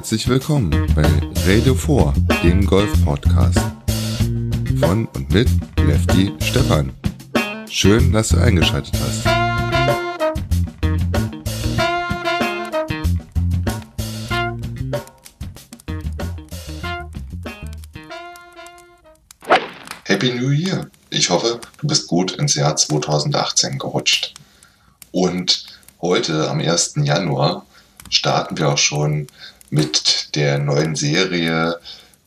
Herzlich willkommen bei Radio 4, dem Golf-Podcast. Von und mit Lefty Stefan. Schön, dass du eingeschaltet hast. Happy New Year! Ich hoffe, du bist gut ins Jahr 2018 gerutscht. Und heute, am 1. Januar, starten wir auch schon mit der neuen Serie,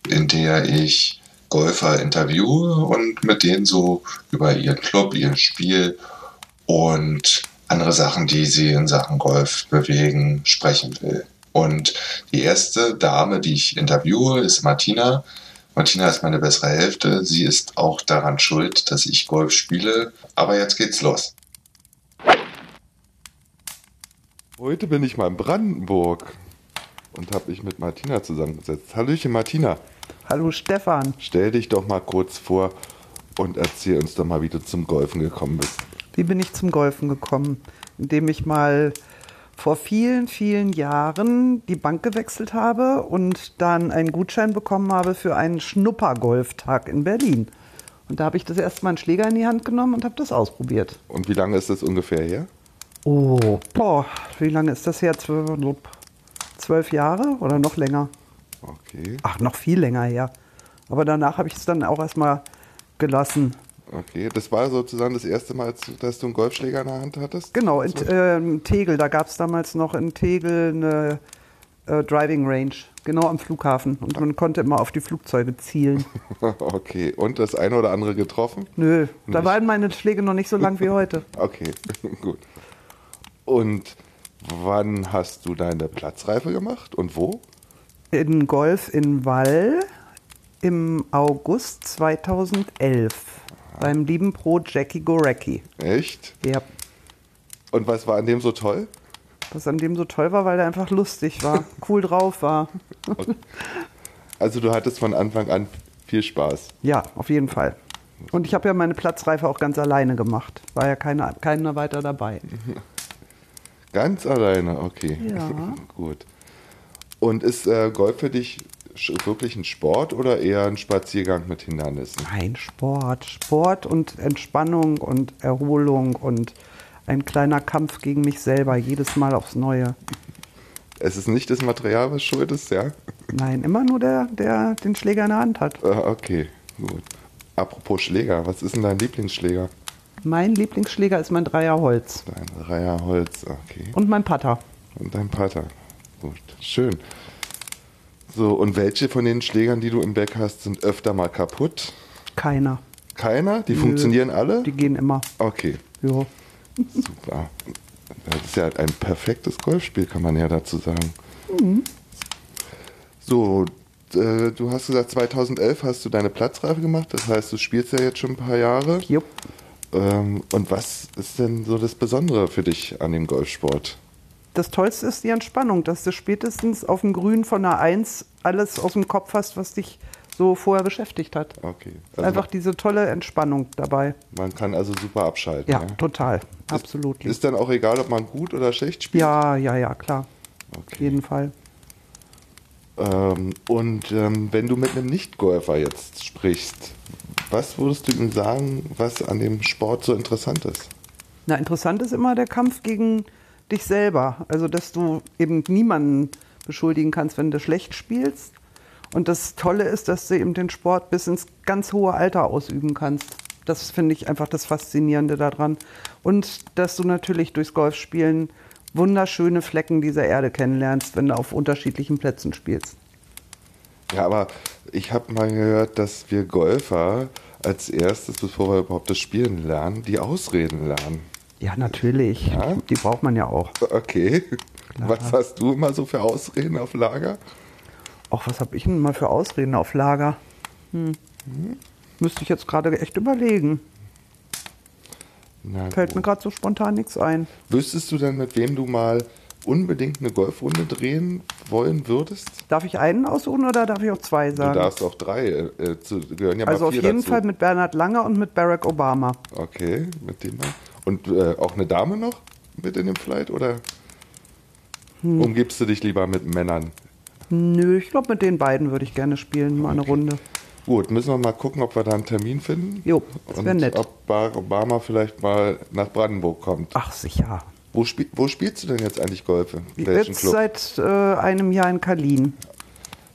in der ich Golfer interviewe und mit denen so über ihren Club, ihr Spiel und andere Sachen, die sie in Sachen Golf bewegen, sprechen will. Und die erste Dame, die ich interviewe, ist Martina. Martina ist meine bessere Hälfte. Sie ist auch daran schuld, dass ich Golf spiele. Aber jetzt geht's los. Heute bin ich mal in Brandenburg und habe mich mit Martina zusammengesetzt. Hallöchen Martina. Hallo Stefan. Stell dich doch mal kurz vor und erzähl uns doch mal, wie du zum Golfen gekommen bist. Wie bin ich zum Golfen gekommen? Indem ich mal vor vielen, vielen Jahren die Bank gewechselt habe und dann einen Gutschein bekommen habe für einen Schnuppergolftag in Berlin. Und da habe ich das erste Mal einen Schläger in die Hand genommen und habe das ausprobiert. Und wie lange ist das ungefähr her? Oh, boah, wie lange ist das her? Zwölf, Jahre oder noch länger? Okay. Ach, noch viel länger her. Aber danach habe ich es dann auch erstmal gelassen. Okay, das war sozusagen das erste Mal, dass du einen Golfschläger in der Hand hattest? Genau, in äh, Tegel, da gab es damals noch in Tegel eine äh, Driving Range, genau am Flughafen. Und man konnte immer auf die Flugzeuge zielen. okay, und das eine oder andere getroffen? Nö, da nicht. waren meine Schläge noch nicht so lang wie heute. okay, gut. Und wann hast du deine Platzreife gemacht und wo? In Golf in Wall im August 2011 Aha. beim lieben Pro Jackie Gorecki. Echt? Ja. Und was war an dem so toll? Was an dem so toll war, weil er einfach lustig war, cool drauf war. Also du hattest von Anfang an viel Spaß. Ja, auf jeden Fall. Und ich habe ja meine Platzreife auch ganz alleine gemacht. War ja keiner, keiner weiter dabei. Ganz alleine, okay. Ja. Gut. Und ist äh, Golf für dich wirklich ein Sport oder eher ein Spaziergang mit Hindernissen? Nein, Sport. Sport und Entspannung und Erholung und ein kleiner Kampf gegen mich selber, jedes Mal aufs Neue. Es ist nicht das Material, was schuld ist, ja? Nein, immer nur der, der den Schläger in der Hand hat. Ah, okay, gut. Apropos Schläger, was ist denn dein Lieblingsschläger? Mein Lieblingsschläger ist mein Dreierholz. Dein Dreierholz, okay. Und mein Putter. Und dein Putter. Gut, schön. So, und welche von den Schlägern, die du im Back hast, sind öfter mal kaputt? Keiner. Keiner? Die Nö. funktionieren alle? Die gehen immer. Okay. Ja. Super. Das ist ja ein perfektes Golfspiel, kann man ja dazu sagen. Mhm. So, äh, du hast gesagt, 2011 hast du deine Platzreife gemacht. Das heißt, du spielst ja jetzt schon ein paar Jahre. Jupp. Ähm, und was ist denn so das Besondere für dich an dem Golfsport? Das Tollste ist die Entspannung, dass du spätestens auf dem Grün von einer Eins alles aus dem Kopf hast, was dich so vorher beschäftigt hat. Okay. Also Einfach diese tolle Entspannung dabei. Man kann also super abschalten. Ja, ja? total. Absolut. Ist, ist dann auch egal, ob man gut oder schlecht spielt? Ja, ja, ja, klar. Okay. Auf jeden Fall. Ähm, und ähm, wenn du mit einem Nicht-Golfer jetzt sprichst, was würdest du ihm sagen, was an dem Sport so interessant ist? Na, interessant ist immer der Kampf gegen dich selber. Also, dass du eben niemanden beschuldigen kannst, wenn du schlecht spielst. Und das Tolle ist, dass du eben den Sport bis ins ganz hohe Alter ausüben kannst. Das finde ich einfach das Faszinierende daran. Und dass du natürlich durchs Golfspielen wunderschöne Flecken dieser Erde kennenlernst, wenn du auf unterschiedlichen Plätzen spielst. Ja, aber ich habe mal gehört, dass wir Golfer als erstes, bevor wir überhaupt das Spielen lernen, die Ausreden lernen. Ja, natürlich. Ja? Die braucht man ja auch. Okay. Klar. Was hast du immer so für Ausreden auf Lager? Ach, was habe ich denn mal für Ausreden auf Lager? Hm. Hm? Müsste ich jetzt gerade echt überlegen. Na Fällt gut. mir gerade so spontan nichts ein. Wüsstest du denn, mit wem du mal unbedingt eine Golfrunde drehen wollen würdest? Darf ich einen aussuchen oder darf ich auch zwei sagen? Du darfst auch drei. Äh, äh zu, gehören ja also auf jeden dazu. Fall mit Bernhard Langer und mit Barack Obama. Okay, mit dem. Und äh, auch eine Dame noch mit in dem Flight oder hm. umgibst du dich lieber mit Männern? Nö, ich glaube, mit den beiden würde ich gerne spielen, mal eine Runde. Gut, müssen wir mal gucken, ob wir da einen Termin finden. Jo, das wär Und nett. ob Barack Obama vielleicht mal nach Brandenburg kommt. Ach, sicher. Wo, spiel, wo spielst du denn jetzt eigentlich Golf? Jetzt Club? seit äh, einem Jahr in Kalin.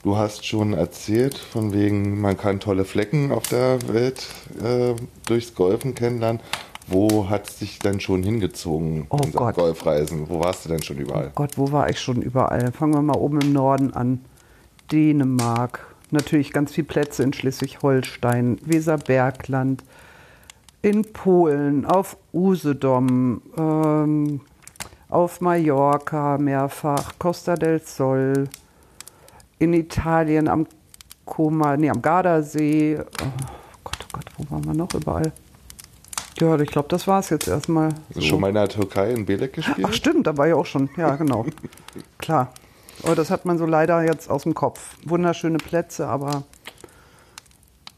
Du hast schon erzählt, von wegen, man kann tolle Flecken auf der Welt äh, durchs Golfen kennenlernen. Wo hat es dich denn schon hingezogen? Oh in Gott. Golfreisen. Wo warst du denn schon überall? Gott, wo war ich schon überall? Fangen wir mal oben im Norden an. Dänemark. Natürlich ganz viele Plätze in Schleswig-Holstein, Weserbergland, in Polen, auf Usedom, ähm, auf Mallorca mehrfach, Costa del Sol, in Italien am Koma, nee, am Gardasee. Oh Gott, oh Gott, wo waren wir noch überall? Ja, ich glaube, das war es jetzt erstmal. Du schon mal in der Türkei in Belek gespielt? Ach stimmt, da war ich auch schon. Ja, genau. Klar. Aber das hat man so leider jetzt aus dem Kopf. Wunderschöne Plätze, aber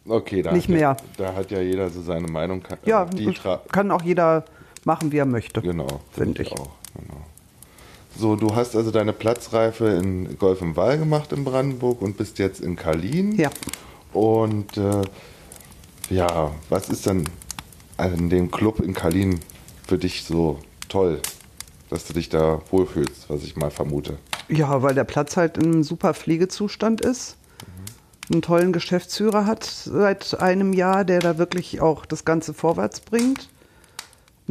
Okay, da Nicht hat ja, mehr. Da hat ja jeder so seine Meinung. Kann- ja, die kann auch jeder machen, wie er möchte. Genau, Finde ich. auch. So, du hast also deine Platzreife in Golf im Wall gemacht in Brandenburg und bist jetzt in Kalin. Ja. Und äh, ja, was ist dann an dem Club in Kalin für dich so toll, dass du dich da wohlfühlst, was ich mal vermute? Ja, weil der Platz halt in einem super Pflegezustand ist. Einen tollen Geschäftsführer hat seit einem Jahr, der da wirklich auch das Ganze vorwärts bringt.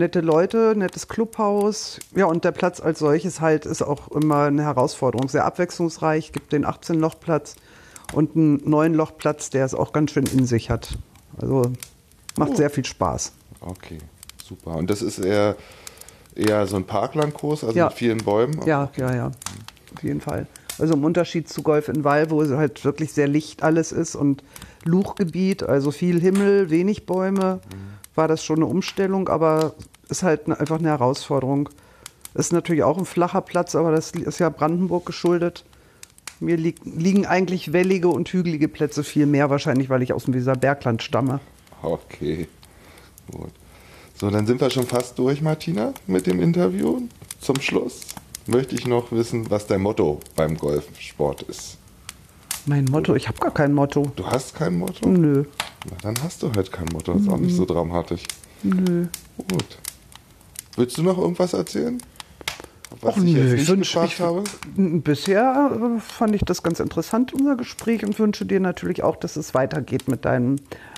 Nette Leute, nettes Clubhaus. Ja, und der Platz als solches halt ist auch immer eine Herausforderung. Sehr abwechslungsreich, gibt den 18-Loch-Platz und einen 9-Loch-Platz, der es auch ganz schön in sich hat. Also macht Oh. sehr viel Spaß. Okay, super. Und das ist eher, eher so ein Parklandkurs, also Ja. mit vielen Bäumen? Ja, ja, ja. Auf jeden Fall. Also im Unterschied zu Golf in Wall, wo es halt wirklich sehr licht alles ist und Luchgebiet, also viel Himmel, wenig Bäume, war das schon eine Umstellung, aber ist halt ne- einfach eine Herausforderung. Ist natürlich auch ein flacher Platz, aber das ist ja Brandenburg geschuldet. Mir lieg, liegen eigentlich wellige und hügelige Plätze viel mehr, wahrscheinlich, weil ich aus dem Weserbergland stamme. Okay, gut. So, dann sind wir schon fast durch, Martina, mit dem Interview. Zum Schluss möchte ich noch wissen, was dein Motto beim Golfsport ist. Mein Motto, ich habe gar kein Motto. Du hast kein Motto? Nö, Na, dann hast du halt kein Motto. Das ist auch nicht so dramatisch. nö. Gut. Willst du noch irgendwas erzählen? Was Och, ich nö, jetzt ich nicht wünsch- gefragt ich- habe? Bisher äh, fand ich das ganz interessant, unser Gespräch, und wünsche dir natürlich auch, dass es weitergeht mit deinem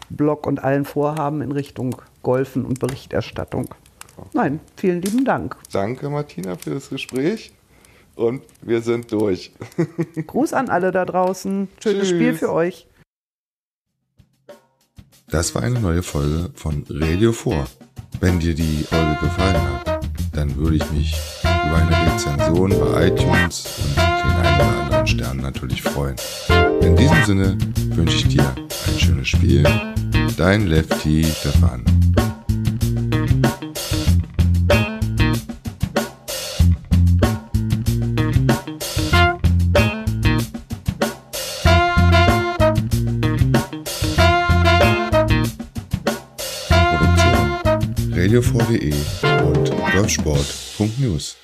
Blog und allen Vorhaben in Richtung Golfen und Berichterstattung. Nein, vielen lieben Dank. Danke, Martina, für das Gespräch. Und wir sind durch. Gruß an alle da draußen. Schönes Tschüss. Spiel für euch. Das war eine neue Folge von Radio 4. Wenn dir die Folge gefallen hat, dann würde ich mich über eine Rezension bei iTunes und den einen oder anderen Sternen natürlich freuen. In diesem Sinne wünsche ich dir ein schönes Spiel. Dein Lefty Stefan. Radio4.de und golfsport.news.